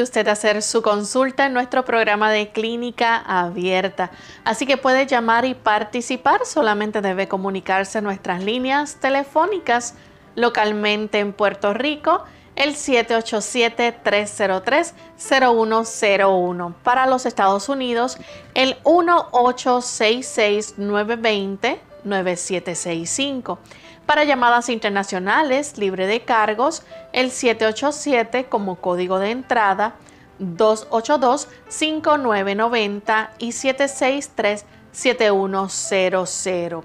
De usted hacer su consulta en nuestro programa de clínica abierta. Así que puede llamar y participar. Solamente debe comunicarse nuestras líneas telefónicas localmente en Puerto Rico el 787-303-0101. Para los Estados Unidos, el 1866-920-9765. Para llamadas internacionales libre de cargos, el 787 como código de entrada, 282-5990 y 763-7100.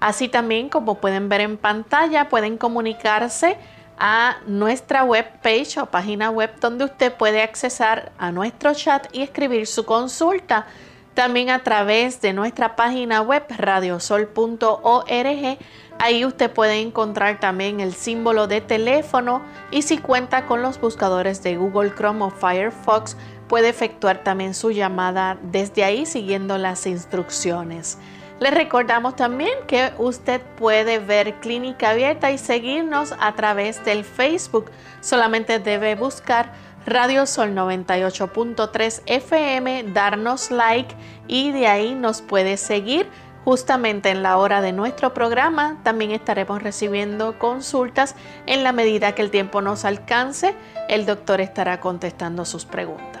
Así también, como pueden ver en pantalla, pueden comunicarse a nuestra web page o página web donde usted puede accesar a nuestro chat y escribir su consulta. También a través de nuestra página web radiosol.org Ahí usted puede encontrar también el símbolo de teléfono y si cuenta con los buscadores de Google Chrome o Firefox, puede efectuar también su llamada desde ahí siguiendo las instrucciones. Le recordamos también que usted puede ver Clínica Abierta y seguirnos a través del Facebook. Solamente debe buscar Radio Sol 98.3 FM, darnos like y de ahí nos puede seguir Justamente en la hora de nuestro programa también estaremos recibiendo consultas. En la medida que el tiempo nos alcance, el doctor estará contestando sus preguntas.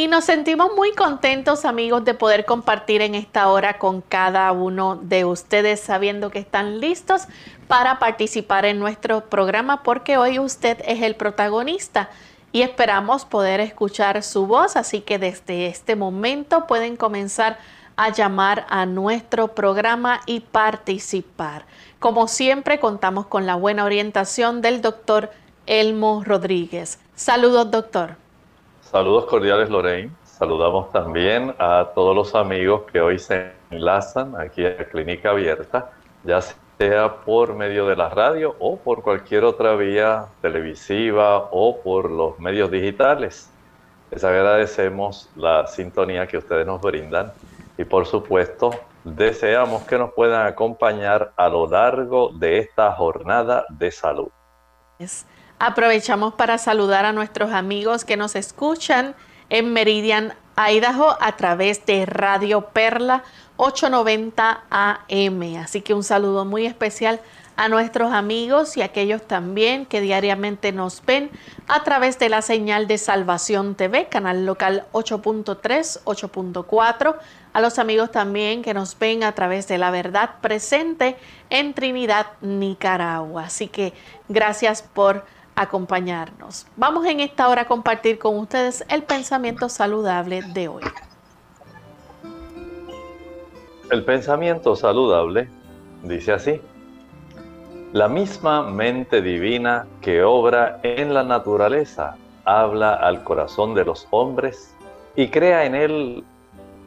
Y nos sentimos muy contentos amigos de poder compartir en esta hora con cada uno de ustedes sabiendo que están listos para participar en nuestro programa porque hoy usted es el protagonista y esperamos poder escuchar su voz. Así que desde este momento pueden comenzar a llamar a nuestro programa y participar. Como siempre contamos con la buena orientación del doctor Elmo Rodríguez. Saludos doctor. Saludos cordiales, Lorraine. Saludamos también a todos los amigos que hoy se enlazan aquí a Clínica Abierta, ya sea por medio de la radio o por cualquier otra vía televisiva o por los medios digitales. Les agradecemos la sintonía que ustedes nos brindan y por supuesto deseamos que nos puedan acompañar a lo largo de esta jornada de salud. Aprovechamos para saludar a nuestros amigos que nos escuchan en Meridian, Idaho, a través de Radio Perla 890 AM. Así que un saludo muy especial a nuestros amigos y aquellos también que diariamente nos ven a través de la señal de Salvación TV, canal local 8.3, 8.4, a los amigos también que nos ven a través de la verdad presente en Trinidad, Nicaragua. Así que gracias por acompañarnos. Vamos en esta hora a compartir con ustedes el pensamiento saludable de hoy. El pensamiento saludable dice así. La misma mente divina que obra en la naturaleza habla al corazón de los hombres y crea en él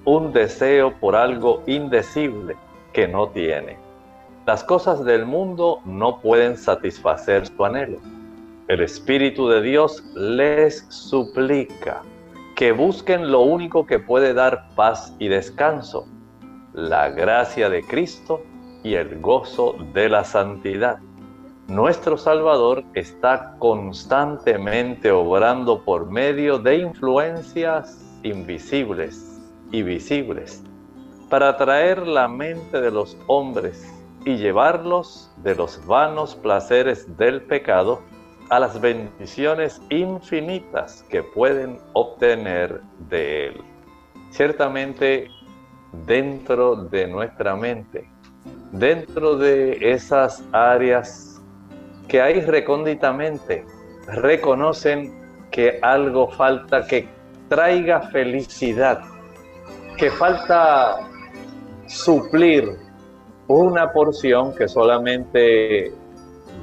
un deseo por algo indecible que no tiene. Las cosas del mundo no pueden satisfacer su anhelo. El Espíritu de Dios les suplica que busquen lo único que puede dar paz y descanso, la gracia de Cristo y el gozo de la santidad. Nuestro Salvador está constantemente obrando por medio de influencias invisibles y visibles para atraer la mente de los hombres y llevarlos de los vanos placeres del pecado a las bendiciones infinitas que pueden obtener de Él. Ciertamente, dentro de nuestra mente dentro de esas áreas que hay recónditamente, reconocen que algo falta que traiga felicidad, que falta suplir una porción que solamente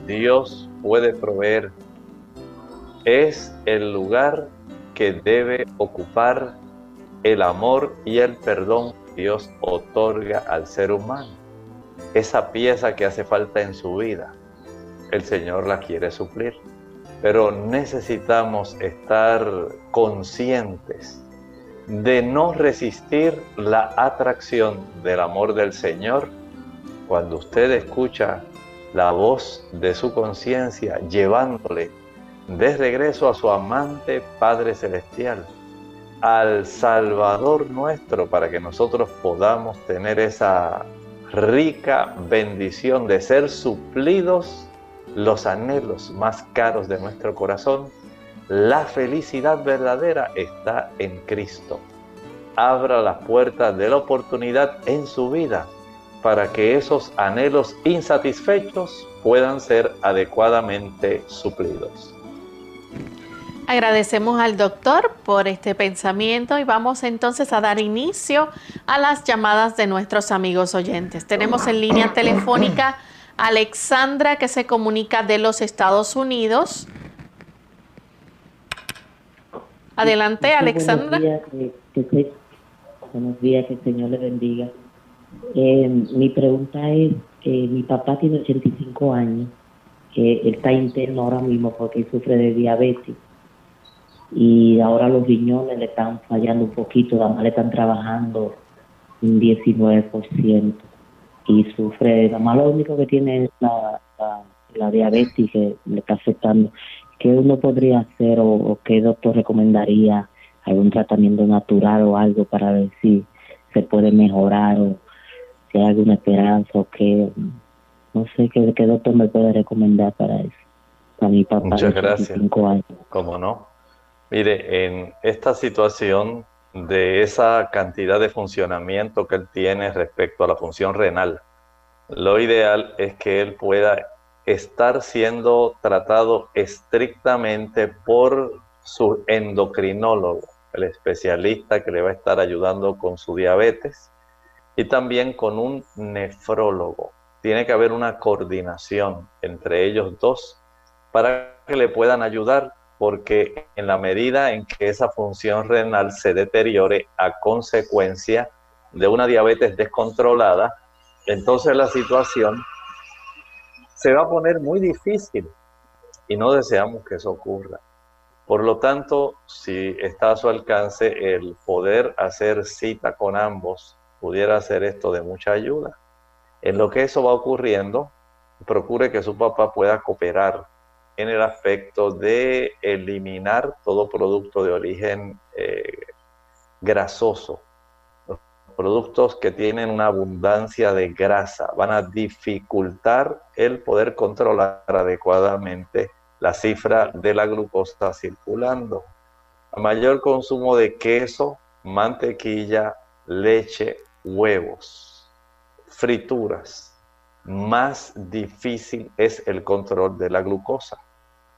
Dios puede proveer. Es el lugar que debe ocupar el amor y el perdón que Dios otorga al ser humano esa pieza que hace falta en su vida, el Señor la quiere suplir. Pero necesitamos estar conscientes de no resistir la atracción del amor del Señor cuando usted escucha la voz de su conciencia llevándole de regreso a su amante Padre Celestial, al Salvador nuestro, para que nosotros podamos tener esa rica bendición de ser suplidos los anhelos más caros de nuestro corazón, la felicidad verdadera está en Cristo. Abra las puertas de la oportunidad en su vida para que esos anhelos insatisfechos puedan ser adecuadamente suplidos. Agradecemos al doctor por este pensamiento y vamos entonces a dar inicio a las llamadas de nuestros amigos oyentes. Tenemos en línea telefónica a Alexandra que se comunica de los Estados Unidos. Adelante, Alexandra. Buenos días, que, el Señor le bendiga. Eh, mi pregunta es, eh, mi papá tiene 85 años, que está interno ahora mismo porque sufre de diabetes y ahora los riñones le están fallando un poquito, además le están trabajando un 19% y sufre, además lo único que tiene es la, la, diabetes que le está afectando. ¿Qué uno podría hacer o, qué doctor recomendaría? ¿Algún tratamiento natural o algo para ver si se puede mejorar o si hay alguna esperanza o qué? No sé qué, qué doctor me puede recomendar para eso. Para mi papá Muchas gracias. Años. ¿Cómo no? Mire, en esta situación de esa cantidad de funcionamiento que él tiene respecto a la función renal, lo ideal es que él pueda estar siendo tratado estrictamente por su endocrinólogo, el especialista que le va a estar ayudando con su diabetes, y también con un nefrólogo. Tiene que haber una coordinación entre ellos dos para que le puedan ayudar porque en la medida en que esa función renal se deteriore a consecuencia de una diabetes descontrolada, entonces la situación se va a poner muy difícil y no deseamos que eso ocurra. Por lo tanto, si está a su alcance el poder hacer cita con ambos, pudiera ser esto de mucha ayuda. En lo que eso va ocurriendo, procure que su papá pueda cooperar en el aspecto de eliminar todo producto de origen eh, grasoso. Los productos que tienen una abundancia de grasa van a dificultar el poder controlar adecuadamente la cifra de la glucosa circulando. Mayor consumo de queso, mantequilla, leche, huevos, frituras, más difícil es el control de la glucosa.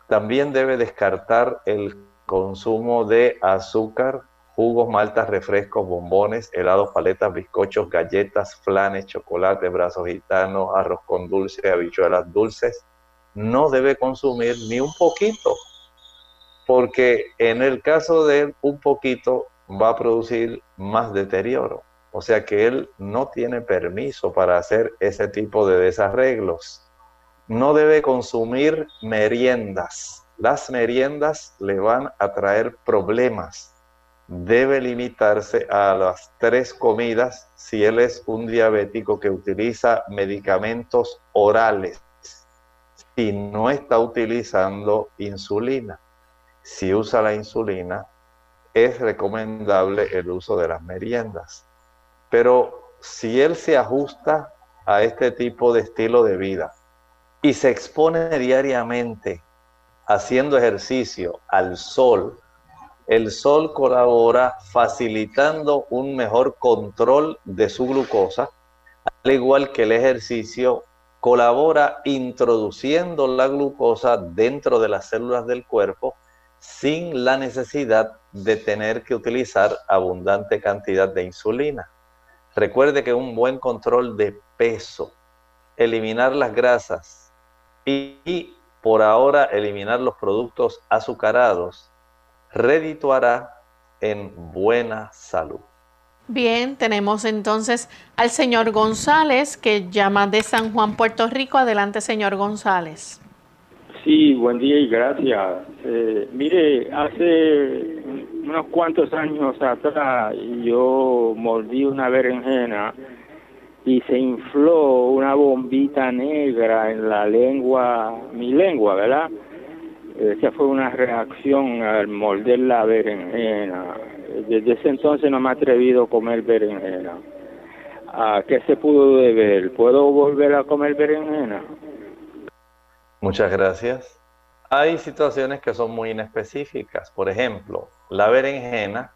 También debe descartar el consumo de azúcar jugos, maltas, refrescos, bombones, helados, paletas, bizcochos, galletas, flanes, chocolate, brazos gitanos, arroz con dulce, habichuelas dulces, no debe consumir ni un poquito, porque en el caso de un poquito va a producir más deterioro. O sea que él no tiene permiso para hacer ese tipo de desarreglos. No debe consumir meriendas. Las meriendas le van a traer problemas. Debe limitarse a las tres comidas si él es un diabético que utiliza medicamentos orales. Si no está utilizando insulina. Si usa la insulina, es recomendable el uso de las meriendas. Pero si él se ajusta a este tipo de estilo de vida y se expone diariamente haciendo ejercicio al sol, el sol colabora facilitando un mejor control de su glucosa, al igual que el ejercicio colabora introduciendo la glucosa dentro de las células del cuerpo sin la necesidad de tener que utilizar abundante cantidad de insulina. Recuerde que un buen control de peso, eliminar las grasas y, por ahora eliminar los productos azucarados, redituará en buena salud. Bien, tenemos entonces al señor González que llama de San Juan, Puerto Rico. Adelante, señor González. Sí, buen día y gracias. Eh, mire, hace unos cuantos años atrás yo mordí una berenjena y se infló una bombita negra en la lengua, mi lengua, ¿verdad? Esa fue una reacción al morder la berenjena. Desde ese entonces no me he atrevido a comer berenjena. ¿A qué se pudo deber? ¿Puedo volver a comer berenjena? Muchas gracias. Hay situaciones que son muy inespecíficas. Por ejemplo, la berenjena,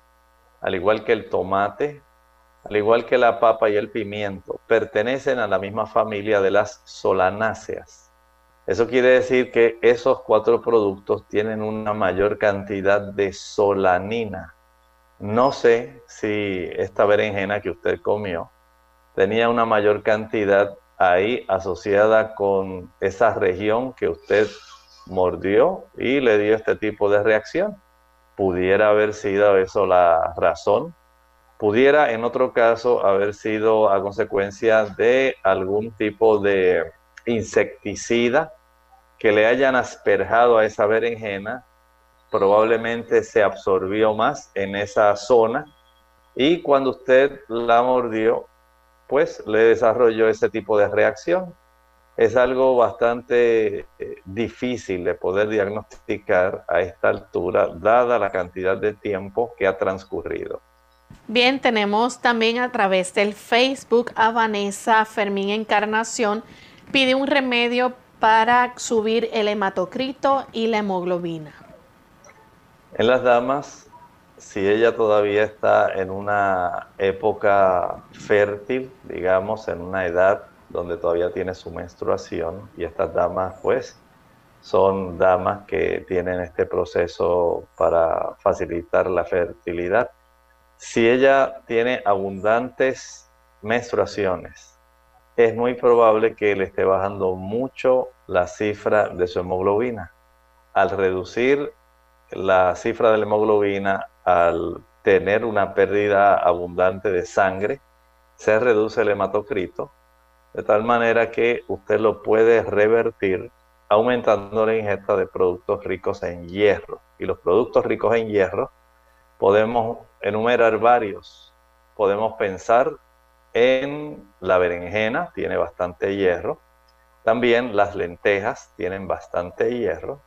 al igual que el tomate, al igual que la papa y el pimiento, pertenecen a la misma familia de las solanáceas. Eso quiere decir que esos cuatro productos tienen una mayor cantidad de solanina. No sé si esta berenjena que usted comió tenía una mayor cantidad ahí asociada con esa región que usted mordió y le dio este tipo de reacción. Pudiera haber sido eso la razón. Pudiera en otro caso haber sido a consecuencia de algún tipo de insecticida que le hayan asperjado a esa berenjena. Probablemente se absorbió más en esa zona y cuando usted la mordió pues le desarrolló ese tipo de reacción. Es algo bastante eh, difícil de poder diagnosticar a esta altura, dada la cantidad de tiempo que ha transcurrido. Bien, tenemos también a través del Facebook a Vanessa Fermín Encarnación. Pide un remedio para subir el hematocrito y la hemoglobina. En las damas si ella todavía está en una época fértil, digamos, en una edad donde todavía tiene su menstruación, y estas damas, pues, son damas que tienen este proceso para facilitar la fertilidad. Si ella tiene abundantes menstruaciones, es muy probable que le esté bajando mucho la cifra de su hemoglobina. Al reducir la cifra de la hemoglobina, al tener una pérdida abundante de sangre, se reduce el hematocrito, de tal manera que usted lo puede revertir aumentando la ingesta de productos ricos en hierro. Y los productos ricos en hierro podemos enumerar varios. Podemos pensar en la berenjena, tiene bastante hierro. También las lentejas tienen bastante hierro.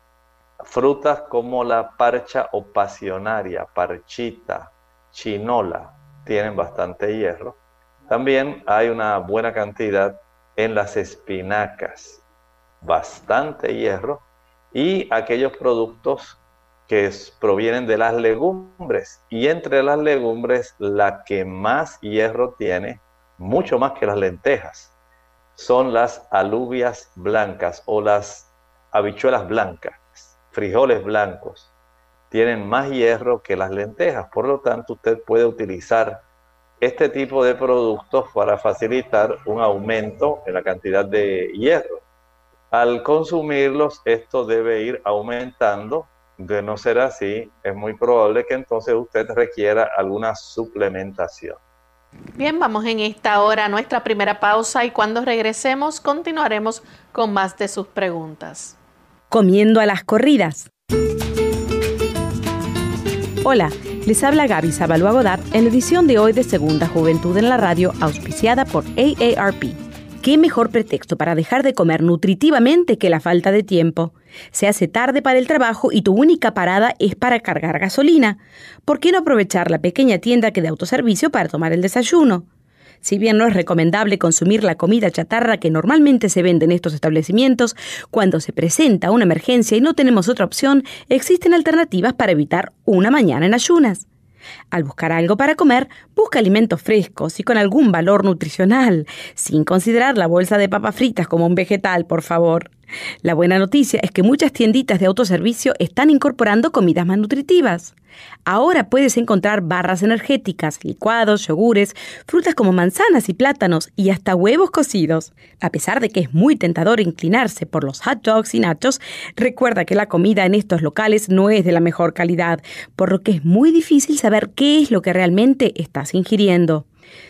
Frutas como la parcha o pasionaria, parchita, chinola, tienen bastante hierro. También hay una buena cantidad en las espinacas, bastante hierro. Y aquellos productos que provienen de las legumbres. Y entre las legumbres, la que más hierro tiene, mucho más que las lentejas, son las alubias blancas o las habichuelas blancas frijoles blancos. tienen más hierro que las lentejas. Por lo tanto, usted puede utilizar este tipo de productos para facilitar un aumento en la cantidad de hierro. Al consumirlos, esto debe ir aumentando. De no ser así, es muy probable que entonces usted requiera alguna suplementación. Bien, vamos en esta hora a nuestra primera pausa y cuando regresemos continuaremos con más de sus preguntas. Comiendo a las corridas. Hola, les habla Gaby Zabalúa Godard en la edición de hoy de Segunda Juventud en la Radio, auspiciada por AARP. ¿Qué mejor pretexto para dejar de comer nutritivamente que la falta de tiempo? Se hace tarde para el trabajo y tu única parada es para cargar gasolina. ¿Por qué no aprovechar la pequeña tienda que de autoservicio para tomar el desayuno? Si bien no es recomendable consumir la comida chatarra que normalmente se vende en estos establecimientos, cuando se presenta una emergencia y no tenemos otra opción, existen alternativas para evitar una mañana en ayunas. Al buscar algo para comer, busca alimentos frescos y con algún valor nutricional, sin considerar la bolsa de papas fritas como un vegetal, por favor. La buena noticia es que muchas tienditas de autoservicio están incorporando comidas más nutritivas. Ahora puedes encontrar barras energéticas, licuados, yogures, frutas como manzanas y plátanos y hasta huevos cocidos. A pesar de que es muy tentador inclinarse por los hot dogs y nachos, recuerda que la comida en estos locales no es de la mejor calidad, por lo que es muy difícil saber qué es lo que realmente estás ingiriendo.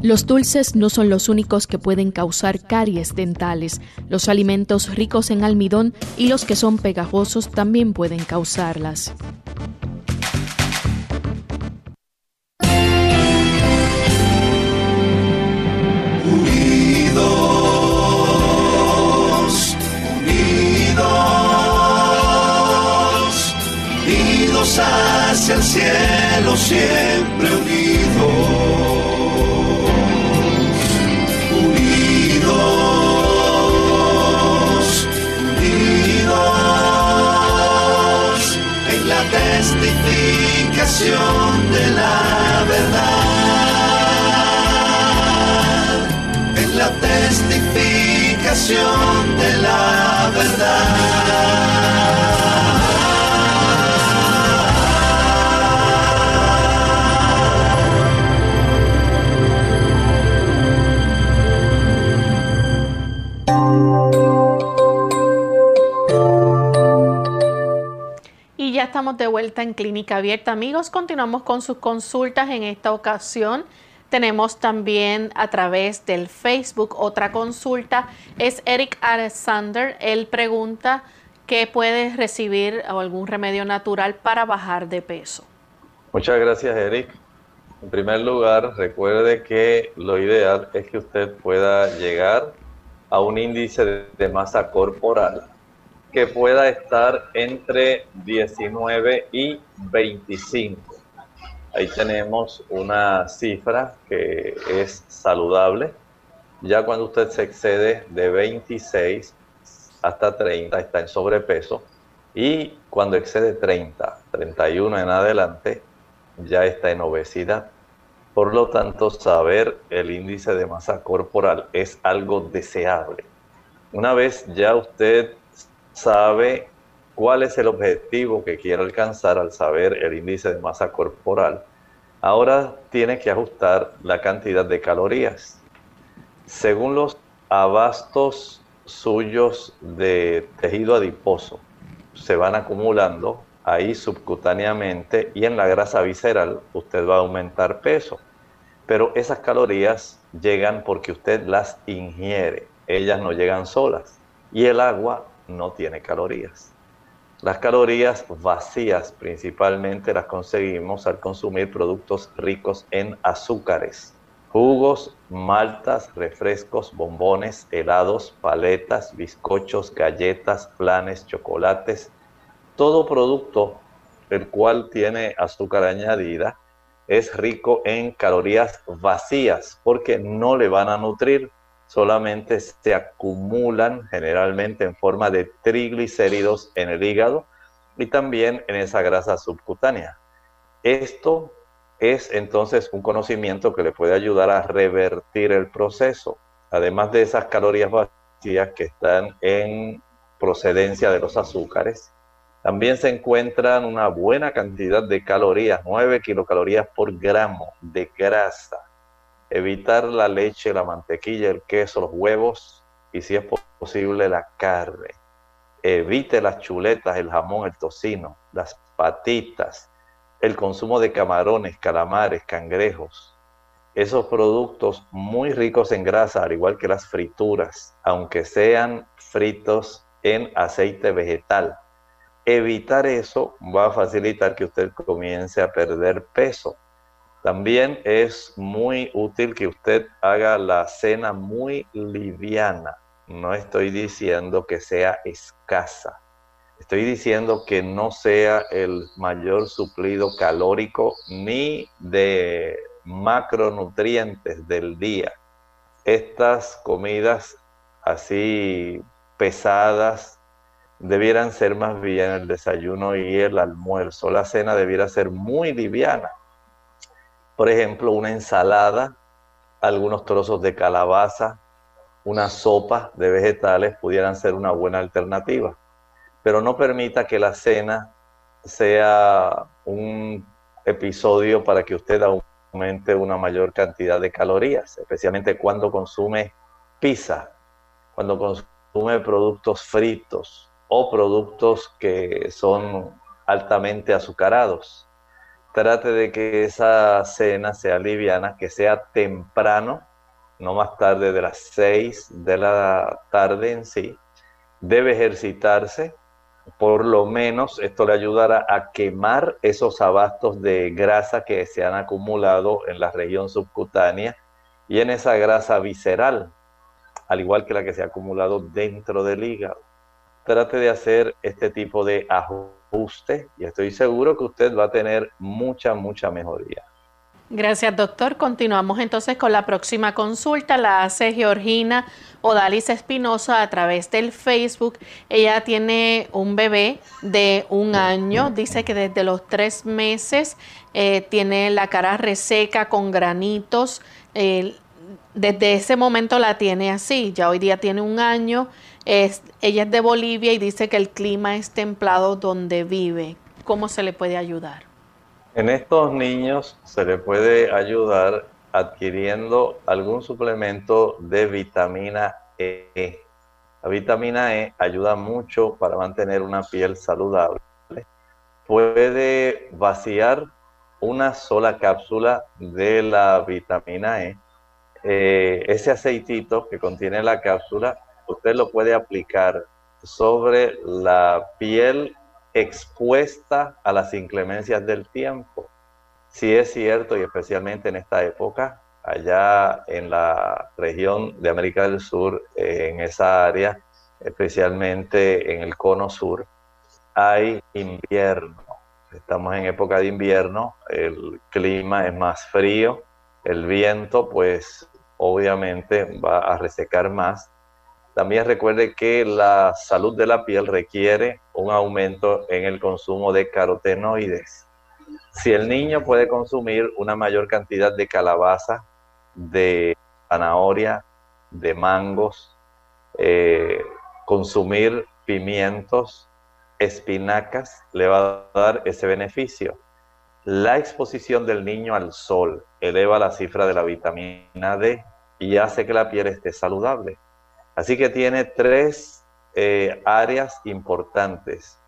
Los dulces no son los únicos que pueden causar caries dentales. Los alimentos ricos en almidón y los que son pegajosos también pueden causarlas. Unidos, unidos, unidos hacia el cielo, siempre unidos. Testificación de la verdad, en la testificación de la verdad. Ya estamos de vuelta en Clínica Abierta. Amigos, continuamos con sus consultas. En esta ocasión tenemos también a través del Facebook otra consulta. Es Eric Alexander. Él pregunta qué puede recibir o algún remedio natural para bajar de peso. Muchas gracias, Eric. En primer lugar, recuerde que lo ideal es que usted pueda llegar a un índice de masa corporal que pueda estar entre 19 y 25. Ahí tenemos una cifra que es saludable. Ya cuando usted se excede de 26 hasta 30 está en sobrepeso y cuando excede 30, 31 en adelante ya está en obesidad. Por lo tanto, saber el índice de masa corporal es algo deseable. Una vez ya usted sabe cuál es el objetivo que quiere alcanzar al saber el índice de masa corporal, ahora tiene que ajustar la cantidad de calorías. Según los abastos suyos de tejido adiposo, se van acumulando ahí subcutáneamente y en la grasa visceral usted va a aumentar peso. Pero esas calorías llegan porque usted las ingiere, ellas no llegan solas. Y el agua no tiene calorías. Las calorías vacías principalmente las conseguimos al consumir productos ricos en azúcares, jugos, maltas, refrescos, bombones, helados, paletas, bizcochos, galletas, planes, chocolates, todo producto el cual tiene azúcar añadida es rico en calorías vacías porque no le van a nutrir, solamente se acumulan generalmente en forma de triglicéridos en el hígado y también en esa grasa subcutánea. Esto es entonces un conocimiento que le puede ayudar a revertir el proceso, además de esas calorías vacías que están en procedencia de los azúcares. También se encuentran una buena cantidad de calorías, 9 kilocalorías por gramo de grasa. Evitar la leche, la mantequilla, el queso, los huevos y si es posible la carne. Evite las chuletas, el jamón, el tocino, las patitas, el consumo de camarones, calamares, cangrejos, esos productos muy ricos en grasa, al igual que las frituras, aunque sean fritos en aceite vegetal. Evitar eso va a facilitar que usted comience a perder peso. También es muy útil que usted haga la cena muy liviana. No estoy diciendo que sea escasa Estoy diciendo que no sea el mayor suplido calórico ni de macronutrientes del día. Estas comidas así pesadas debieran ser más bien el desayuno y el almuerzo. La cena debiera ser muy liviana. Por ejemplo, una ensalada, algunos trozos de calabaza, una sopa de vegetales pudieran ser una buena alternativa pero no permita que la cena sea un episodio para que usted aumente una mayor cantidad de calorías, especialmente cuando consume pizza, cuando consume productos fritos o productos que son altamente azucarados. Trate de que esa cena sea liviana, que sea temprano, no más tarde de las 6 de la tarde en sí. Debe ejercitarse, por lo menos esto le ayudará a quemar esos abastos de grasa que se han acumulado en la región subcutánea y en esa grasa visceral, al igual que la que se ha acumulado dentro del hígado. Trate de hacer este tipo de ajuste y estoy seguro que usted va a tener mucha, mucha mejoría. Gracias, doctor. Continuamos entonces con la próxima consulta. La hace Georgina Odalis Espinosa a través del Facebook. Ella tiene un bebé de un año. Dice que desde los tres meses eh, tiene la cara reseca con granitos. desde ese momento la tiene así. Ya hoy día tiene un año. Es, ella es de Bolivia y dice que el clima es templado donde vive. ¿Cómo se le puede ayudar? En estos niños se le puede ayudar adquiriendo algún suplemento de vitamina E. La vitamina E ayuda mucho para mantener una piel saludable. Puede vaciar una sola cápsula de la vitamina E. Eh, ese aceitito que contiene la cápsula, usted lo puede aplicar sobre la piel expuesta a las inclemencias del tiempo. Si es cierto, y especialmente en esta época, allá en la región de América del Sur, en esa área, especialmente en el cono sur, hay invierno. Estamos en época de invierno, el clima es más frío, el viento pues obviamente va a resecar más también recuerde que la salud de la piel requiere un aumento en el consumo de carotenoides. Si el niño puede consumir una mayor cantidad de calabaza, de zanahoria, de mangos, eh, consumir pimientos, espinacas, le va a dar ese beneficio. La exposición del niño al sol eleva la cifra de la vitamina D y hace que la piel esté saludable. Así que tiene tres eh, áreas importantes.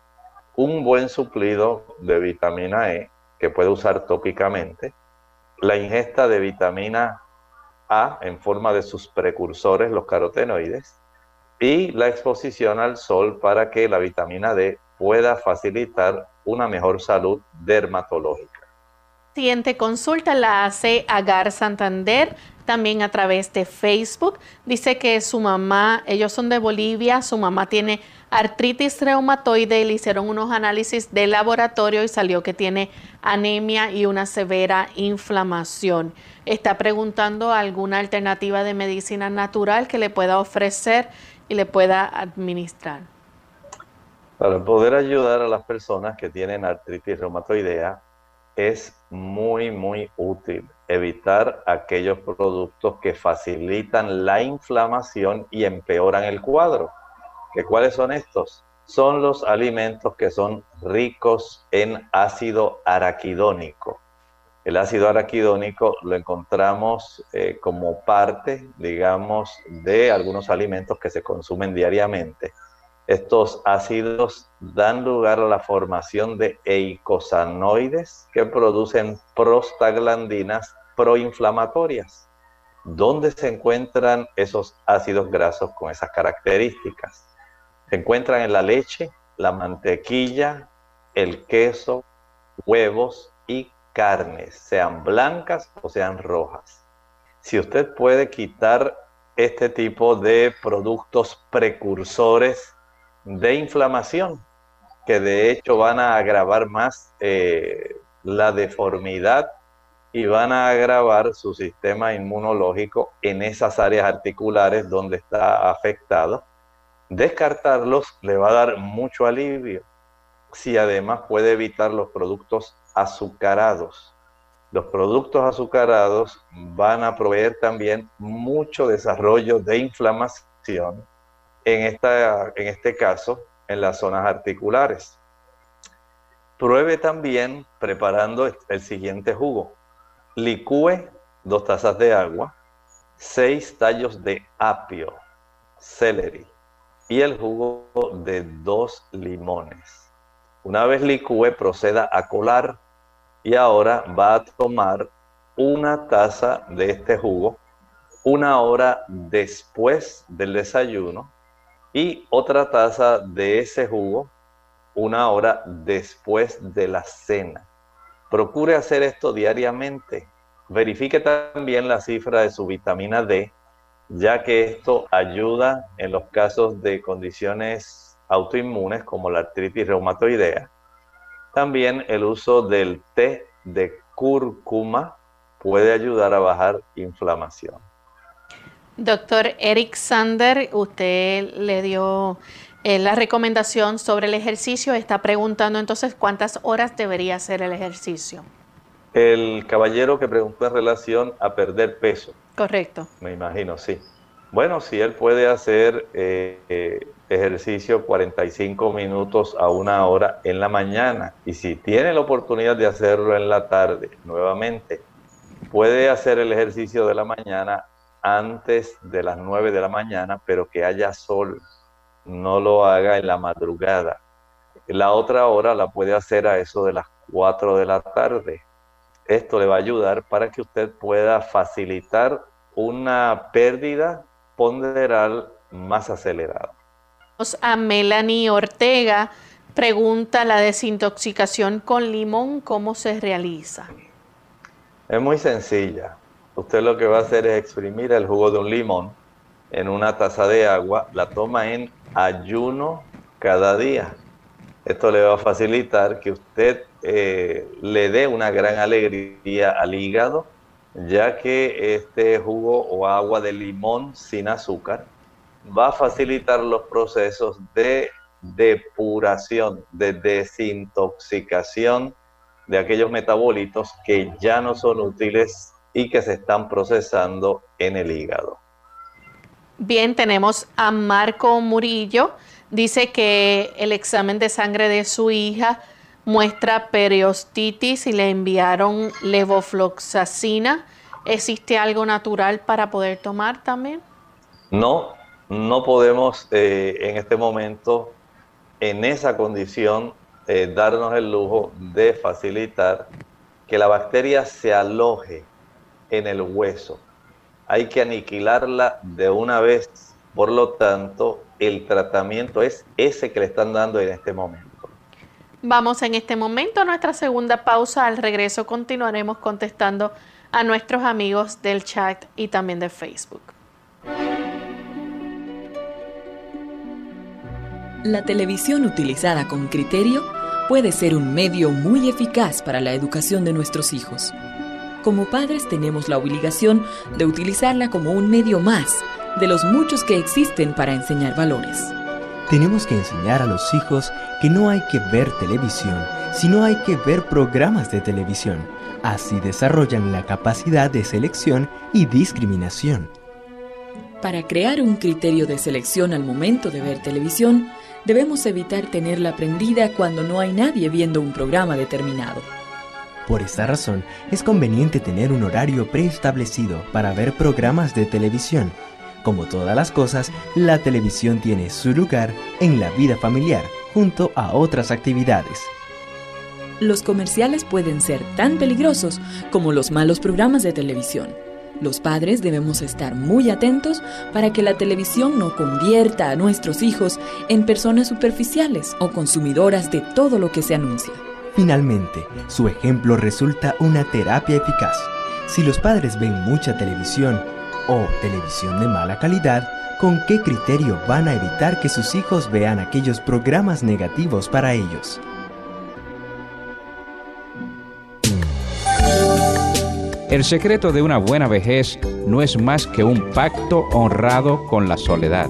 Un buen suplido de vitamina E que puede usar tópicamente. La ingesta de vitamina A en forma de sus precursores, los carotenoides. Y la exposición al sol para que la vitamina D pueda facilitar una mejor salud dermatológica. Siguiente consulta la hace Agar Santander también a través de Facebook. Dice que su mamá, ellos son de Bolivia, su mamá tiene artritis reumatoide, le hicieron unos análisis de laboratorio y salió que tiene anemia y una severa inflamación. Está preguntando alguna alternativa de medicina natural que le pueda ofrecer y le pueda administrar. Para poder ayudar a las personas que tienen artritis reumatoidea, es muy, muy útil evitar aquellos productos que facilitan la inflamación y empeoran el cuadro. ¿Que ¿Cuáles son estos? Son los alimentos que son ricos en ácido araquidónico. El ácido araquidónico lo encontramos eh, como parte, digamos, de algunos alimentos que se consumen diariamente estos ácidos dan lugar a la formación de eicosanoides que producen prostaglandinas proinflamatorias. ¿Dónde se encuentran esos ácidos grasos con esas características? Se encuentran en la leche, la mantequilla, el queso, huevos y carnes, sean blancas o sean rojas. Si usted puede quitar este tipo de productos precursores de inflamación, que de hecho van a agravar más eh, la deformidad y van a agravar su sistema inmunológico en esas áreas articulares donde está afectado. Descartarlos le va a dar mucho alivio si además puede evitar los productos azucarados. Los productos azucarados van a proveer también mucho desarrollo de inflamación en, esta, en este caso en las zonas articulares. Pruebe también preparando el siguiente jugo. Licúe dos tazas de agua, seis tallos de apio, celery y el jugo de dos limones. Una vez licúe, proceda a colar y ahora va a tomar una taza de este jugo una hora después del desayuno y otra taza de ese jugo una hora después de la cena. Procure hacer esto diariamente. Verifique también la cifra de su vitamina D, ya que esto ayuda en los casos de condiciones autoinmunes como la artritis reumatoidea. También el uso del té de cúrcuma puede ayudar a bajar inflamación. Doctor Eric Sander, usted le dio la recomendación sobre el ejercicio. Está preguntando entonces cuántas horas debería hacer el ejercicio. El caballero que preguntó en relación a perder peso. Correcto. Me imagino, sí. Bueno, si él puede hacer eh, eh, ejercicio 45 minutos a una hora en la mañana y si tiene la oportunidad de hacerlo en la tarde nuevamente, puede hacer el ejercicio de la mañana antes de las 9 de la mañana, pero que haya sol, no lo haga en la madrugada. La otra hora la puede hacer a eso de las 4 de la tarde. Esto le va a ayudar para que usted pueda facilitar una pérdida ponderal más acelerada. A Melanie Ortega pregunta la desintoxicación con limón, ¿cómo se realiza? Es muy sencilla usted lo que va a hacer es exprimir el jugo de un limón en una taza de agua, la toma en ayuno cada día. Esto le va a facilitar que usted eh, le dé una gran alegría al hígado, ya que este jugo o agua de limón sin azúcar va a facilitar los procesos de depuración, de desintoxicación de aquellos metabolitos que ya no son útiles y que se están procesando en el hígado. Bien, tenemos a Marco Murillo. Dice que el examen de sangre de su hija muestra periostitis y le enviaron levofloxacina. ¿Existe algo natural para poder tomar también? No, no podemos eh, en este momento, en esa condición, eh, darnos el lujo de facilitar que la bacteria se aloje en el hueso. Hay que aniquilarla de una vez. Por lo tanto, el tratamiento es ese que le están dando en este momento. Vamos en este momento a nuestra segunda pausa. Al regreso continuaremos contestando a nuestros amigos del chat y también de Facebook. La televisión utilizada con criterio puede ser un medio muy eficaz para la educación de nuestros hijos. Como padres tenemos la obligación de utilizarla como un medio más de los muchos que existen para enseñar valores. Tenemos que enseñar a los hijos que no hay que ver televisión, sino hay que ver programas de televisión. Así desarrollan la capacidad de selección y discriminación. Para crear un criterio de selección al momento de ver televisión, debemos evitar tenerla prendida cuando no hay nadie viendo un programa determinado. Por esta razón, es conveniente tener un horario preestablecido para ver programas de televisión. Como todas las cosas, la televisión tiene su lugar en la vida familiar, junto a otras actividades. Los comerciales pueden ser tan peligrosos como los malos programas de televisión. Los padres debemos estar muy atentos para que la televisión no convierta a nuestros hijos en personas superficiales o consumidoras de todo lo que se anuncia. Finalmente, su ejemplo resulta una terapia eficaz. Si los padres ven mucha televisión o televisión de mala calidad, ¿con qué criterio van a evitar que sus hijos vean aquellos programas negativos para ellos? El secreto de una buena vejez no es más que un pacto honrado con la soledad.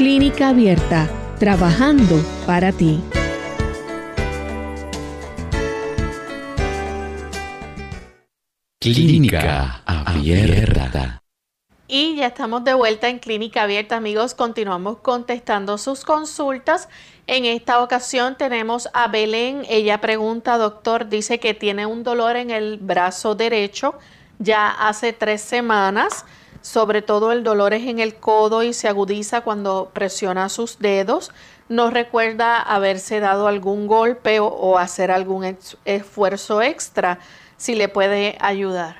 Clínica Abierta, trabajando para ti. Clínica Abierta. Y ya estamos de vuelta en Clínica Abierta, amigos. Continuamos contestando sus consultas. En esta ocasión tenemos a Belén. Ella pregunta, doctor, dice que tiene un dolor en el brazo derecho ya hace tres semanas. Sobre todo el dolor es en el codo y se agudiza cuando presiona sus dedos. No recuerda haberse dado algún golpe o, hacer algún esfuerzo extra. Si le puede ayudar.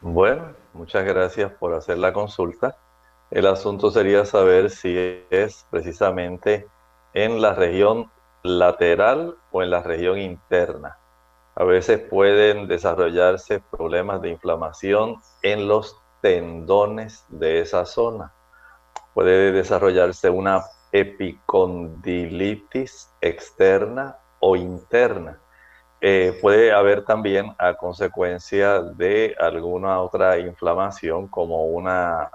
Bueno, muchas gracias por hacer la consulta. El asunto sería saber si es precisamente en la región lateral o en la región interna. A veces pueden desarrollarse problemas de inflamación en los tendones de esa zona. Puede desarrollarse una epicondilitis externa o interna. Eh, puede haber también a consecuencia de alguna otra inflamación como una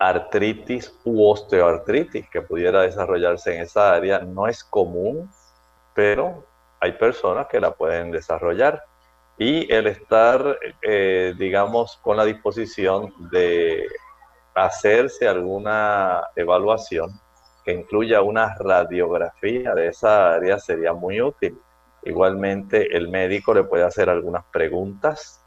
artritis u osteoartritis que pudiera desarrollarse en esa área. No es común, pero hay personas que la pueden desarrollar. Y el estar, eh, digamos, con la disposición de hacerse alguna evaluación que incluya una radiografía de esa área sería muy útil. Igualmente, el médico le puede hacer algunas preguntas,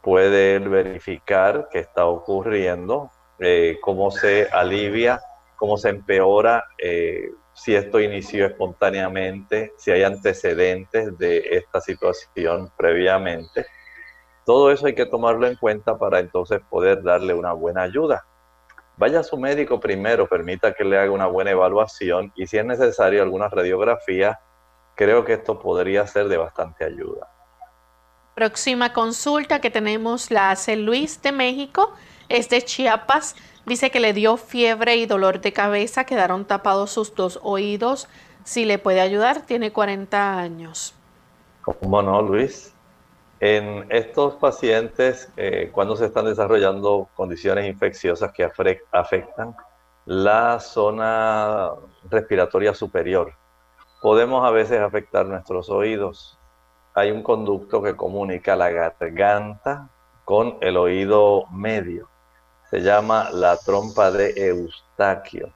puede verificar qué está ocurriendo, eh, cómo se alivia, cómo se empeora, eh, si esto inició espontáneamente, si hay antecedentes de esta situación previamente. Todo eso hay que tomarlo en cuenta para entonces poder darle una buena ayuda. Vaya a su médico primero, permita que le haga una buena evaluación y si es necesario alguna radiografía, creo que esto podría ser de bastante ayuda. Próxima consulta que tenemos la hace Luis de México, es de Chiapas. Dice que le dio fiebre y dolor de cabeza, quedaron tapados sus dos oídos. Si le puede ayudar, tiene 40 años. ¿Cómo no, Luis? En estos pacientes, eh, cuando se están desarrollando condiciones infecciosas que afectan la zona respiratoria superior, podemos a veces afectar nuestros oídos. Hay un conducto que comunica la garganta con el oído medio. Se llama la trompa de Eustaquio.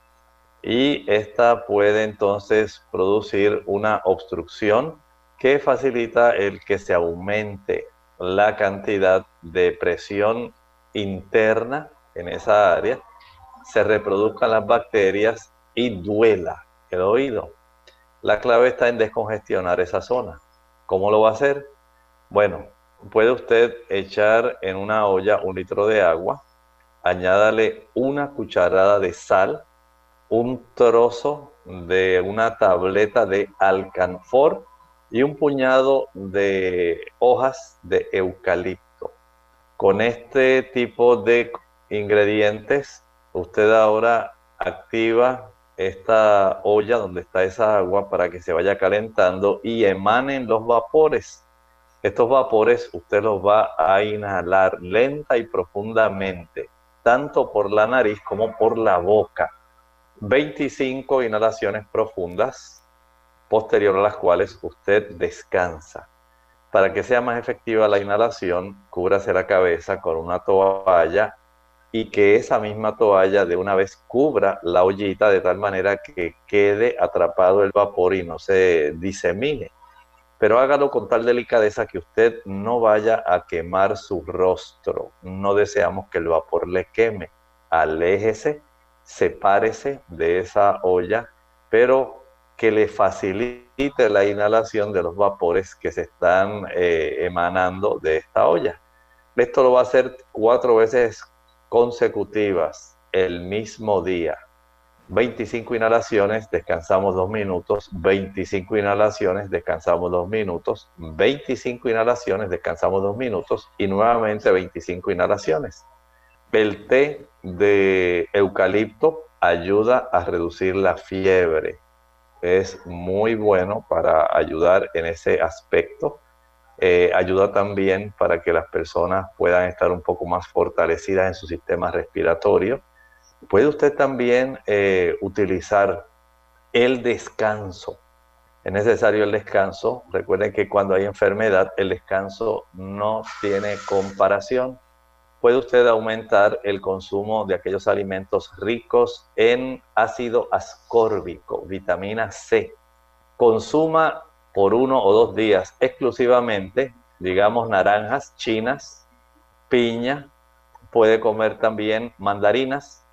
Y esta puede entonces producir una obstrucción que facilita el que se aumente la cantidad de presión interna en esa área, se reproduzcan las bacterias y duela el oído. La clave está en descongestionar esa zona. ¿Cómo lo va a hacer? Bueno, puede usted echar en una olla un litro de agua, añádale una cucharada de sal, un trozo de una tableta de alcanfor y un puñado de hojas de eucalipto. Con este tipo de ingredientes, usted ahora activa esta olla donde está esa agua para que se vaya calentando y emanen los vapores. Estos vapores usted los va a inhalar lenta y profundamente, tanto por la nariz como por la boca. 25 inhalaciones profundas posterior a las cuales usted descansa. Para que sea más efectiva la inhalación, cúbrase la cabeza con una toalla y que esa misma toalla de una vez cubra la ollita de tal manera que quede atrapado el vapor y no se disemine. Pero hágalo con tal delicadeza que usted no vaya a quemar su rostro. No deseamos que el vapor le queme. Aléjese, sepárese de esa olla, pero que le facilite la inhalación de los vapores que se están eh, emanando de esta olla. Esto lo va a hacer cuatro veces consecutivas el mismo día. 25 inhalaciones, descansamos dos minutos, 25 inhalaciones, descansamos dos minutos, 25 inhalaciones, descansamos dos minutos y nuevamente 25 inhalaciones. El té de eucalipto ayuda a reducir la fiebre, es muy bueno para ayudar en ese aspecto. Eh, ayuda también para que las personas puedan estar un poco más fortalecidas en su sistema respiratorio. Puede usted también eh, utilizar el descanso. Es necesario el descanso. Recuerden que cuando hay enfermedad, el descanso no tiene comparación puede usted aumentar el consumo de aquellos alimentos ricos en ácido ascórbico, vitamina C. Consuma por uno o dos días exclusivamente, digamos, naranjas chinas, piña, puede comer también mandarinas.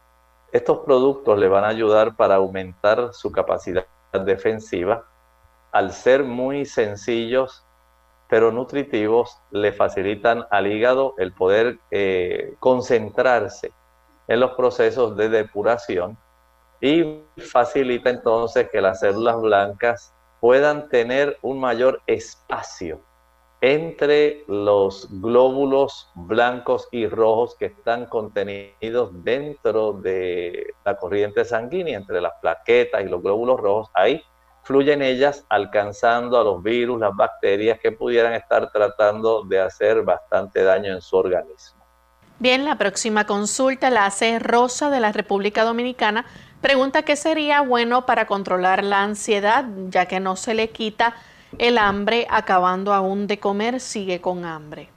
Estos productos le van a ayudar para aumentar su capacidad defensiva. Al ser muy sencillos, pero nutritivos le facilitan al hígado el poder eh, concentrarse en los procesos de depuración y facilita entonces que las células blancas puedan tener un mayor espacio entre los glóbulos blancos y rojos que están contenidos dentro de la corriente sanguínea, entre las plaquetas y los glóbulos rojos. Ahí fluyen ellas alcanzando a los virus, las bacterias que pudieran estar tratando de hacer bastante daño en su organismo. Bien, la próxima consulta la hace Rosa de la República Dominicana. Pregunta qué sería bueno para controlar la ansiedad, ya que no se le quita el hambre, acabando aún de comer, sigue con hambre.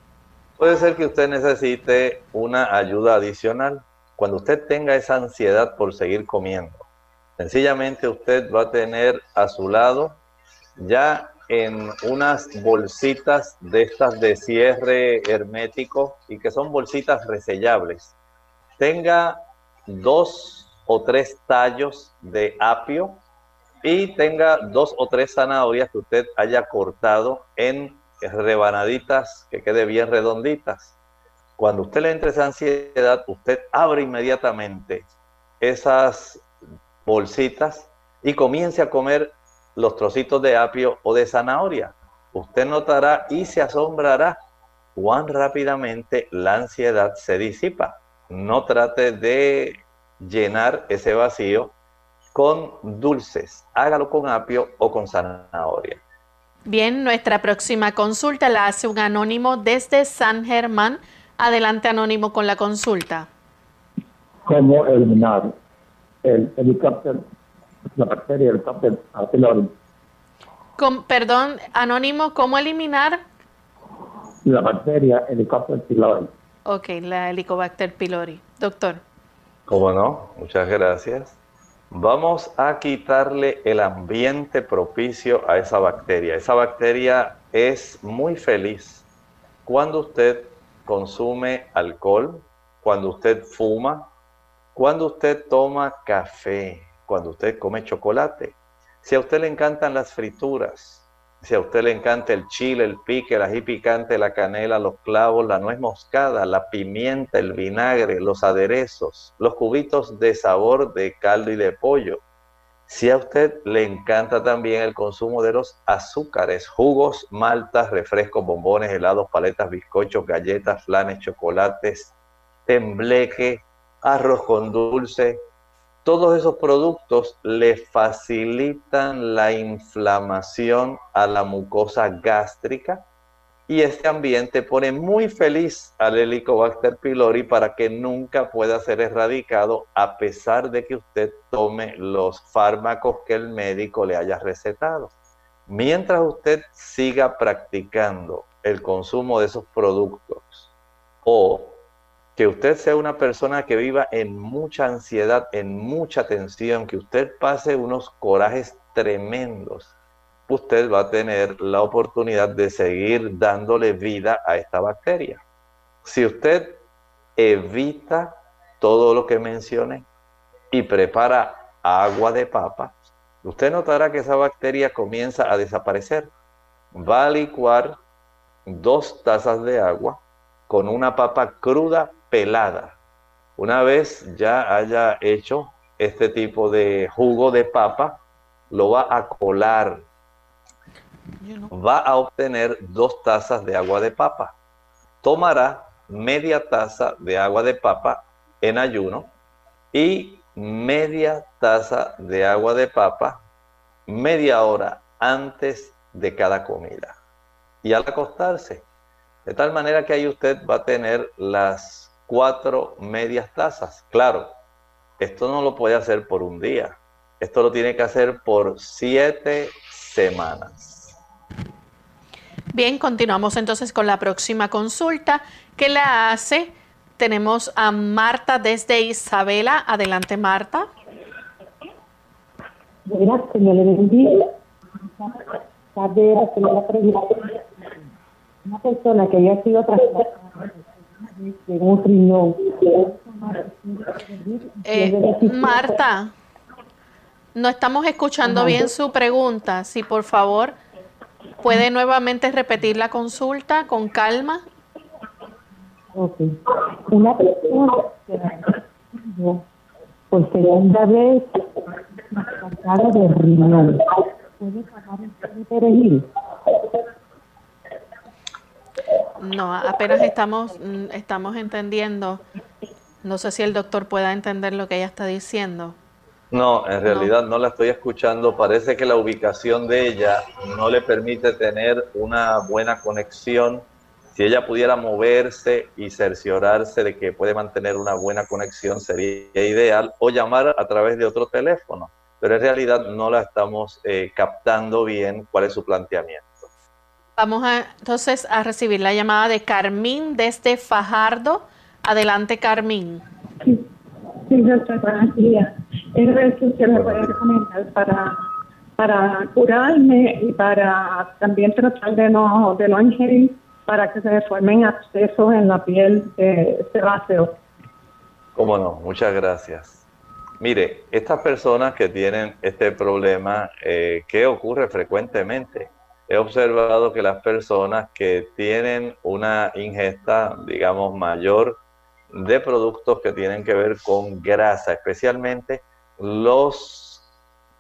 Puede ser que usted necesite una ayuda adicional. Cuando usted tenga esa ansiedad por seguir comiendo, Sencillamente usted va a tener a su lado ya en unas bolsitas de estas de cierre hermético y que son bolsitas resellables. Tenga dos o tres tallos de apio y tenga dos o tres zanahorias que usted haya cortado en rebanaditas que quede bien redonditas. Cuando usted le entre esa ansiedad, usted abre inmediatamente esas bolsitas y comience a comer los trocitos de apio o de zanahoria. Usted notará y se asombrará cuán rápidamente la ansiedad se disipa. No trate de llenar ese vacío con dulces. Hágalo con apio o con zanahoria. Bien, nuestra próxima consulta la hace un anónimo desde San Germán. Adelante, anónimo, con la consulta. ¿Cómo eliminar el helicóptero, la bacteria helicóptero pylori? Con, perdón, anónimo, ¿cómo eliminar? La bacteria helicóptero pylori. Ok, la Helicobacter pylori. Doctor. ¿Cómo no? Muchas gracias. Vamos a quitarle el ambiente propicio a esa bacteria. Esa bacteria es muy feliz cuando usted consume alcohol, cuando usted fuma, cuando usted toma café, cuando usted come chocolate. Si a usted le encantan las frituras, si a usted le encanta el chile, el pique, el ají picante, la canela, los clavos, la nuez moscada, la pimienta, el vinagre, los aderezos, los cubitos de sabor de caldo y de pollo. Si a usted le encanta también el consumo de los azúcares, jugos, maltas, refrescos, bombones, helados, paletas, bizcochos, galletas, flanes, chocolates, tembleque, arroz con dulce, todos esos productos le facilitan la inflamación a la mucosa gástrica y este ambiente pone muy feliz al Helicobacter pylori para que nunca pueda ser erradicado a pesar de que usted tome los fármacos que el médico le haya recetado. Mientras usted siga practicando el consumo de esos productos o que usted sea una persona que viva en mucha ansiedad, en mucha tensión, que usted pase unos corajes tremendos, usted va a tener la oportunidad de seguir dándole vida a esta bacteria. Si usted evita todo lo que mencioné y prepara agua de papa, usted notará que esa bacteria comienza a desaparecer. Va a licuar dos tazas de agua con una papa cruda pelada. Una vez ya haya hecho este tipo de jugo de papa, lo va a colar. Va a obtener dos tazas de agua de papa. Tomará media taza de agua de papa en ayuno y media taza de agua de papa media hora antes de cada comida. Y al acostarse, de tal manera que ahí usted va a tener las cuatro medias tazas. Claro, esto no lo puede hacer por un día. Esto lo tiene que hacer por siete semanas. Bien, continuamos entonces con la próxima consulta que la hace. Tenemos a Marta desde Isabela. Adelante, Marta. Gracias, me le bendiga. Una persona que ya ha sido eh, Marta, no estamos escuchando bien su pregunta. Si por favor puede nuevamente repetir la consulta con calma. Una persona por segunda vez de riñón. ¿Puede tomar un perejil? No, apenas estamos, mm, estamos entendiendo. No sé si el doctor pueda entender lo que ella está diciendo. No, en realidad no. la estoy escuchando. Parece que la ubicación de ella no le permite tener una buena conexión. Si ella pudiera moverse y cerciorarse de que puede mantener una buena conexión, sería ideal. O llamar a través de otro teléfono. Pero en realidad no la estamos eh, captando bien cuál es su planteamiento. Vamos a, entonces a recibir la llamada de Carmín desde Fajardo. Adelante, Carmín. Sí, sí doctor, buenos días. Es si usted me puede recomendar para, para curarme y para también tratar de no, de no ingerir para que se formen abscesos en la piel de sebáceo. Cómo no, muchas gracias. Mire, estas personas que tienen este problema, eh, ¿qué ocurre frecuentemente? He observado que las personas que tienen una ingesta, digamos, mayor de productos que tienen que ver con grasa, especialmente los,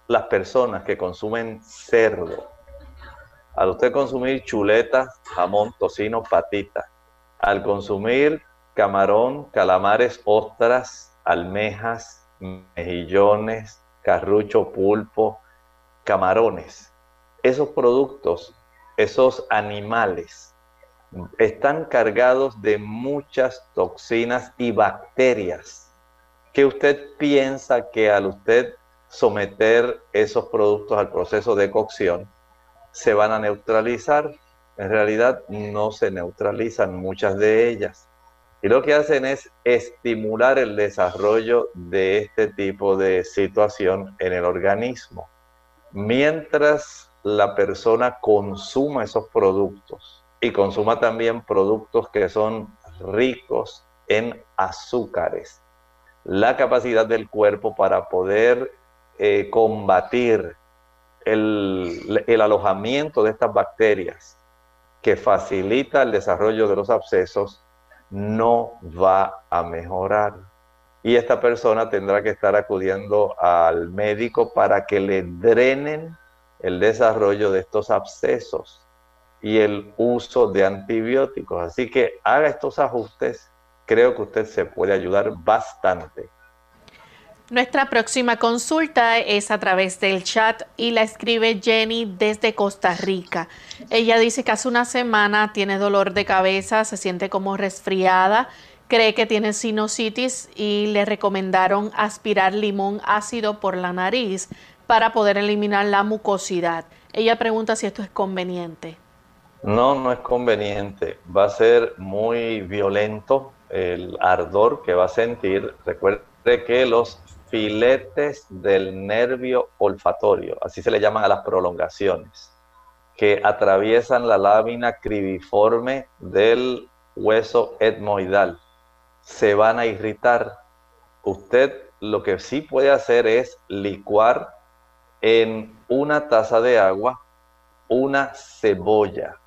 las personas que consumen cerdo. Al usted consumir chuletas, jamón, tocino, patita, al consumir camarón, calamares, ostras, almejas, mejillones, carrucho, pulpo, camarones, esos productos esos animales están cargados de muchas toxinas y bacterias que usted piensa que al usted someter esos productos al proceso de cocción se van a neutralizar. En realidad no se neutralizan muchas de ellas. Y lo que hacen es estimular el desarrollo de este tipo de situación en el organismo. Mientras la persona consuma esos productos y consuma también productos que son ricos en azúcares, la capacidad del cuerpo para poder eh, combatir el, el alojamiento de estas bacterias que facilita el desarrollo de los abscesos no va a mejorar. Y esta persona tendrá que estar acudiendo al médico para que le drenen el desarrollo de estos abscesos y el uso de antibióticos. Así que haga estos ajustes, creo que usted se puede ayudar bastante. Nuestra próxima consulta es a través del chat y la escribe Jenny desde Costa Rica. Ella dice que hace una semana tiene dolor de cabeza, se siente como resfriada, cree que tiene sinusitis y le recomendaron aspirar limón ácido por la nariz para poder eliminar la mucosidad. Ella pregunta si esto es conveniente. No, no es conveniente. Va a ser muy violento el ardor que va a sentir. Recuerde que los filetes del nervio olfatorio, así se le llaman a las prolongaciones, que atraviesan la lámina cribiforme del hueso etmoidal, se van a irritar. Usted lo que sí puede hacer es licuar en una taza de agua una cebolla.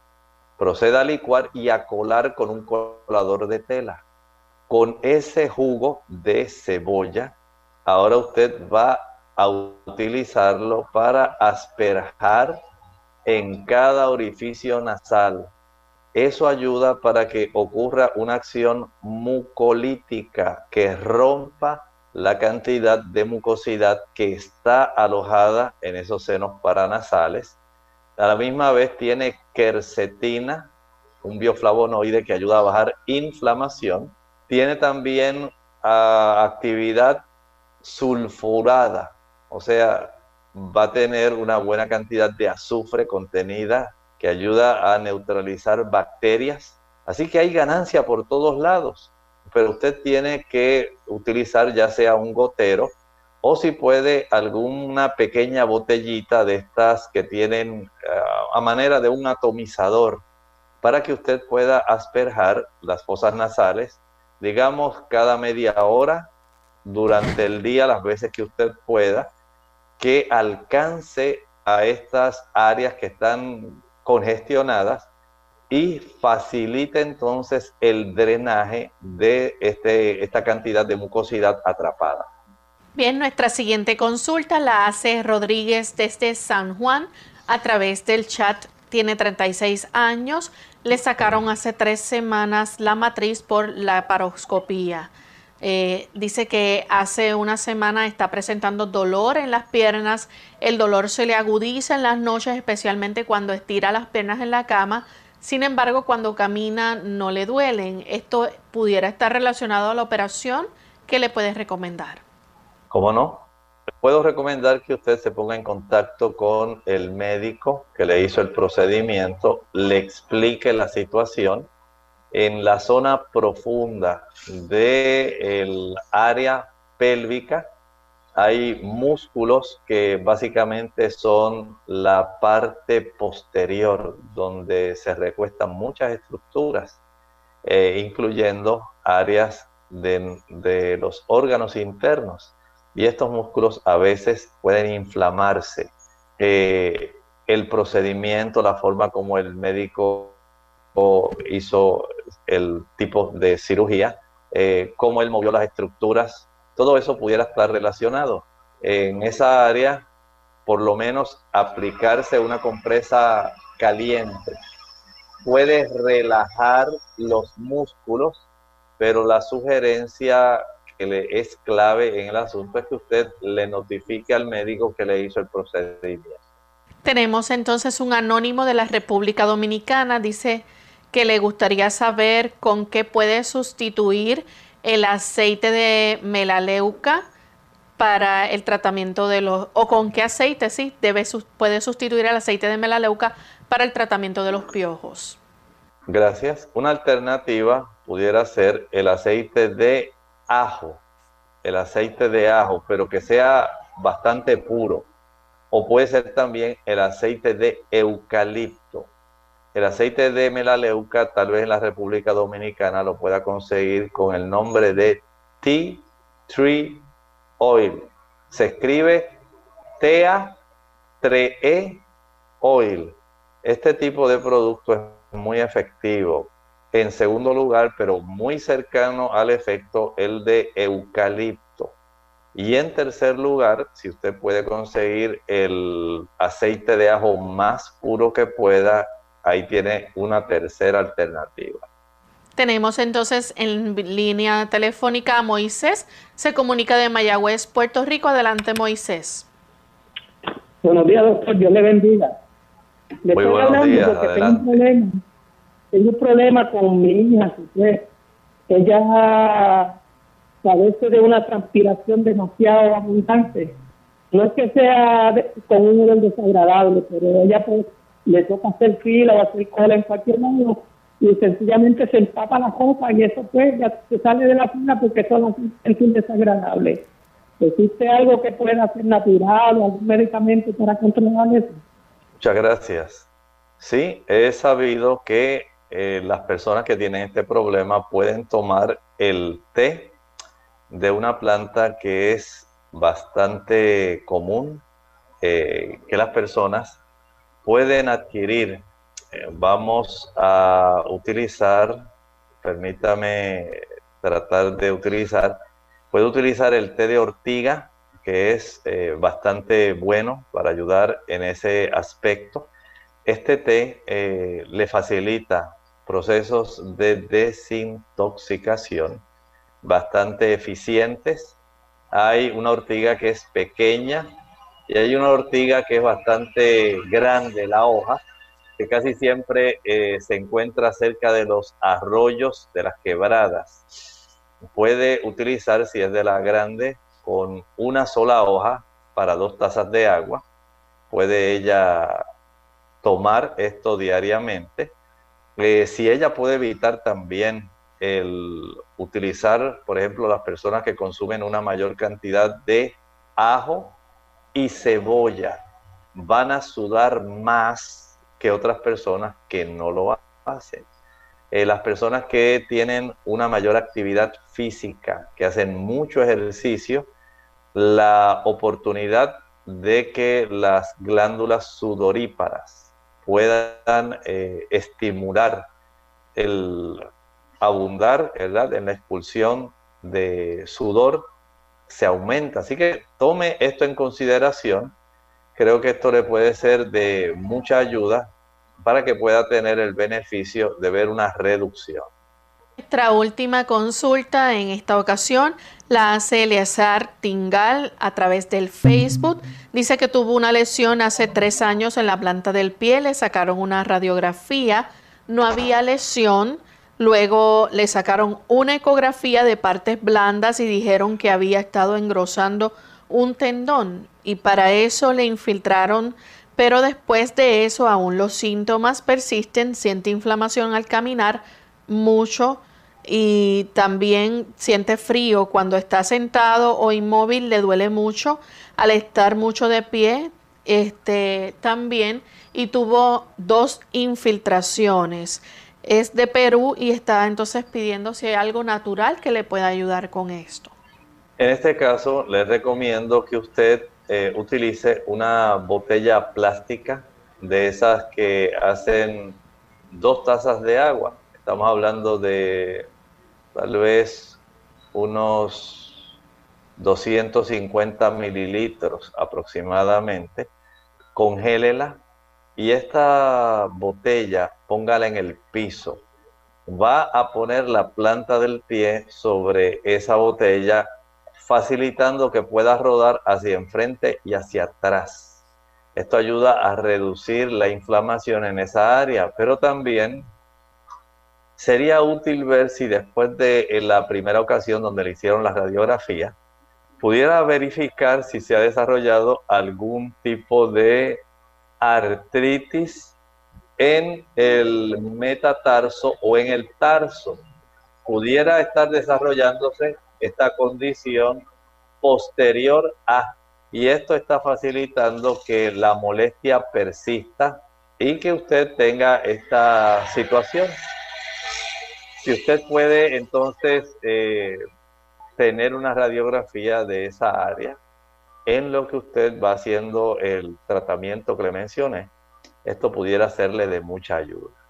Proceda a licuar y a colar con un colador de tela. Con ese jugo de cebolla ahora usted va a utilizarlo para asperjar en cada orificio nasal. Eso ayuda para que ocurra una acción mucolítica que rompa la cantidad de mucosidad que está alojada en esos senos paranasales. A la misma vez tiene quercetina, un bioflavonoide que ayuda a bajar inflamación. Tiene también ah, actividad sulfurada, o sea, va a tener una buena cantidad de azufre contenida que ayuda a neutralizar bacterias. Así que hay ganancia por todos lados, pero usted tiene que utilizar ya sea un gotero o si puede alguna pequeña botellita de estas que tienen eh, a manera de un atomizador para que usted pueda asperjar las fosas nasales, digamos cada media hora durante el día las veces que usted pueda, que alcance a estas áreas que están congestionadas y facilite entonces el drenaje de este, esta cantidad de mucosidad atrapada. Bien, nuestra siguiente consulta la hace Rodríguez desde San Juan a través del chat. Tiene 36 años. Le sacaron hace tres semanas la matriz por la paroscopía. Eh, dice que hace una semana está presentando dolor en las piernas. El dolor se le agudiza en las noches, especialmente cuando estira las piernas en la cama. Sin embargo, cuando camina no le duelen. Esto pudiera estar relacionado a la operación. ¿Qué le puedes recomendar? ¿Cómo no? Puedo recomendar que usted se ponga en contacto con el médico que le hizo el procedimiento, le explique la situación en la zona profunda del área pélvica hay músculos que básicamente son la parte posterior donde se recuestan muchas estructuras, eh, incluyendo áreas de, los órganos internos. Y estos músculos a veces pueden inflamarse. Eh, el procedimiento, la forma como el médico hizo el tipo de cirugía, eh, cómo él movió las estructuras, todo eso pudiera estar relacionado. En esa área, por lo menos aplicarse una compresa caliente puede relajar los músculos, pero la sugerencia que le es clave en el asunto es que usted le notifique al médico que le hizo el procedimiento. Tenemos entonces un anónimo de la República Dominicana, dice que le gustaría saber con qué puede sustituir el aceite de melaleuca para el tratamiento de los, o con qué aceite, sí, puede sustituir el aceite de melaleuca para el tratamiento de los piojos. Gracias. Una alternativa pudiera ser el aceite de ajo, el aceite de ajo, pero que sea bastante puro. O puede ser también el aceite de eucalipto. El aceite de melaleuca, tal vez en la República Dominicana lo pueda conseguir con el nombre de Tea Tree Oil. Se escribe TEA 3E Oil. Este tipo de producto es muy efectivo. En segundo lugar, pero muy cercano al efecto, el de eucalipto. Y en tercer lugar, si usted puede conseguir el aceite de ajo más puro que pueda, ahí tiene una tercera alternativa. Tenemos entonces en línea telefónica a Moisés. Se comunica de Mayagüez, Puerto Rico. Adelante, Moisés. Buenos días, doctor. Dios le bendiga. Le Muy estoy buenos hablando días, porque tengo un problema. Tengo un problema con mi hija. Ella padece de una transpiración demasiado abundante. No es que sea de- con un nivel desagradable, pero ella pues, le toca hacer fila o hacer cola en cualquier modo y sencillamente se empapa la copa y eso pues ya se sale de la fila porque eso no es un desagradable. ¿Existe algo que pueda ser natural o algún medicamento para controlar eso? Muchas gracias. Sí, he sabido que eh, las personas que tienen este problema pueden tomar el té de una planta que es bastante común, eh, que las personas pueden adquirir. Eh, vamos a utilizar, permítame tratar de utilizar, puede utilizar el té de ortiga, que es eh, bastante bueno para ayudar en ese aspecto. Este té eh, le facilita procesos de desintoxicación bastante eficientes. Hay una ortiga que es pequeña y hay una ortiga que es bastante grande, la hoja, que casi siempre eh, se encuentra cerca de los arroyos de las quebradas. Puede utilizar, si es de la grande, con una sola hoja para dos tazas de agua. Puede ella tomar esto diariamente. Eh, si ella puede evitar también el utilizar, por ejemplo, las personas que consumen una mayor cantidad de ajo y cebolla, van a sudar más que otras personas que no lo hacen. Eh, las personas que tienen una mayor actividad física, que hacen mucho ejercicio, la oportunidad de que las glándulas sudoríparas puedan eh, estimular el abundar ¿verdad? en la expulsión de sudor se aumenta. Así que tome esto en consideración. Creo que esto le puede ser de mucha ayuda para que pueda tener el beneficio de ver una reducción. Nuestra última consulta en esta ocasión la hace Eleazar Tingal a través del Facebook. Dice que tuvo una lesión hace tres años en la planta del pie, le sacaron una radiografía, no había lesión, luego le sacaron una ecografía de partes blandas y dijeron que había estado engrosando un tendón y para eso le infiltraron, pero después de eso aún los síntomas persisten, siente inflamación al caminar mucho y también siente frío cuando está sentado o inmóvil, le duele mucho al estar mucho de pie, este también y tuvo dos infiltraciones. Es de Perú y está entonces pidiendo si hay algo natural que le pueda ayudar con esto. En este caso, les recomiendo que usted eh, utilice una botella plástica de esas que hacen dos tazas de agua. Estamos hablando de tal vez unos 250 mililitros aproximadamente. Congélela y esta botella póngala en el piso. Va a poner la planta del pie sobre esa botella, facilitando que pueda rodar hacia enfrente y hacia atrás. Esto ayuda a reducir la inflamación en esa área, pero también sería útil ver si después de la primera ocasión donde le hicieron la radiografía, pudiera verificar si se ha desarrollado algún tipo de artritis en el metatarso o en el tarso. Pudiera estar desarrollándose esta condición posterior a, y esto está facilitando que la molestia persista y que usted tenga esta situación. Si usted puede entonces eh, tener una radiografía de esa área en lo que usted va haciendo el tratamiento que le mencioné, esto pudiera serle de mucha ayuda.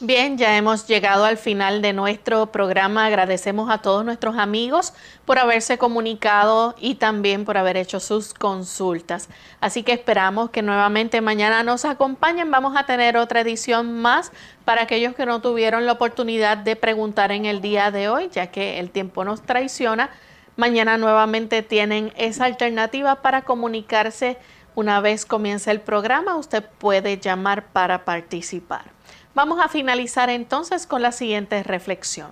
Bien, ya hemos llegado al final de nuestro programa. Agradecemos a todos nuestros amigos por haberse comunicado y también por haber hecho sus consultas. Así que esperamos que nuevamente mañana nos acompañen. Vamos a tener otra edición más para aquellos que no tuvieron la oportunidad de preguntar en el día de hoy, ya que el tiempo nos traiciona. Mañana nuevamente tienen esa alternativa para comunicarse. Una vez comience el programa, usted puede llamar para participar. Vamos a finalizar entonces con la siguiente reflexión.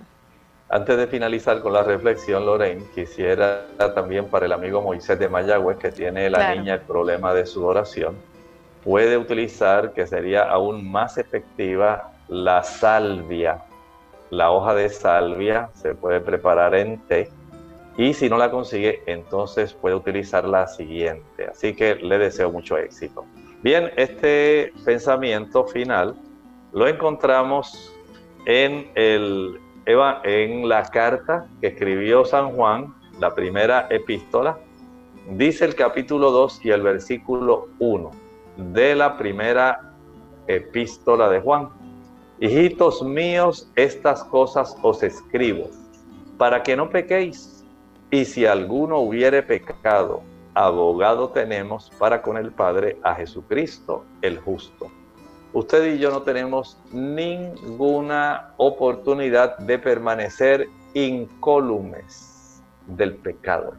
Antes de finalizar con la reflexión, Lorraine, quisiera también para el amigo Moisés de Mayagüez, que tiene la niña el problema de sudoración, puede utilizar, que sería aún más efectiva, la salvia. La hoja de salvia se puede preparar en té y si no la consigue, entonces puede utilizar la siguiente. Así que le deseo mucho éxito. Bien, este pensamiento final lo encontramos en, el, en la carta que escribió San Juan, la primera epístola. Dice el capítulo 2 y el versículo 1 de la primera epístola de Juan. Hijitos míos, estas cosas os escribo, para que no pequéis. Y si alguno hubiere pecado, abogado tenemos para con el Padre a Jesucristo el justo usted y yo no tenemos ninguna oportunidad de permanecer incólumes del pecado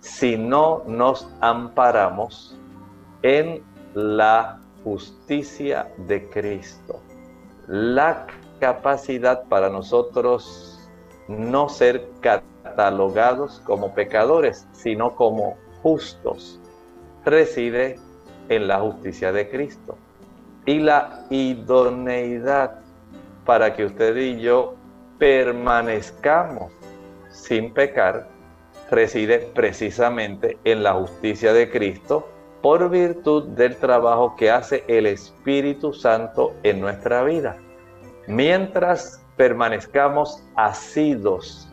si no nos amparamos en la justicia de Cristo. La capacidad para nosotros no ser catalogados como pecadores, sino como justos, reside en la justicia de Cristo y la idoneidad para que usted y yo permanezcamos sin pecar reside precisamente en la justicia de Cristo por virtud del trabajo que hace el Espíritu Santo en nuestra vida. Mientras permanezcamos asidos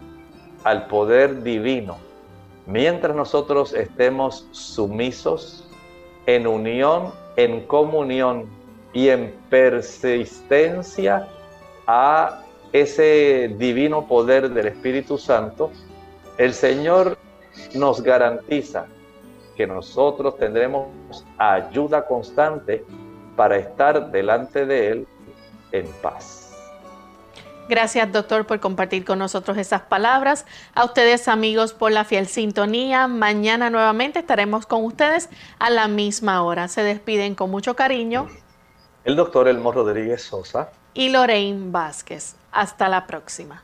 al poder divino, mientras nosotros estemos sumisos en unión, en comunión y en persistencia a ese divino poder del Espíritu Santo, el Señor nos garantiza que nosotros tendremos ayuda constante para estar delante de Él en paz. Gracias, doctor, por compartir con nosotros esas palabras. A ustedes, amigos, por la fiel sintonía. Mañana nuevamente estaremos con ustedes a la misma hora. Se despiden con mucho cariño el doctor Elmo Rodríguez Sosa y Lorraine Vázquez. Hasta la próxima.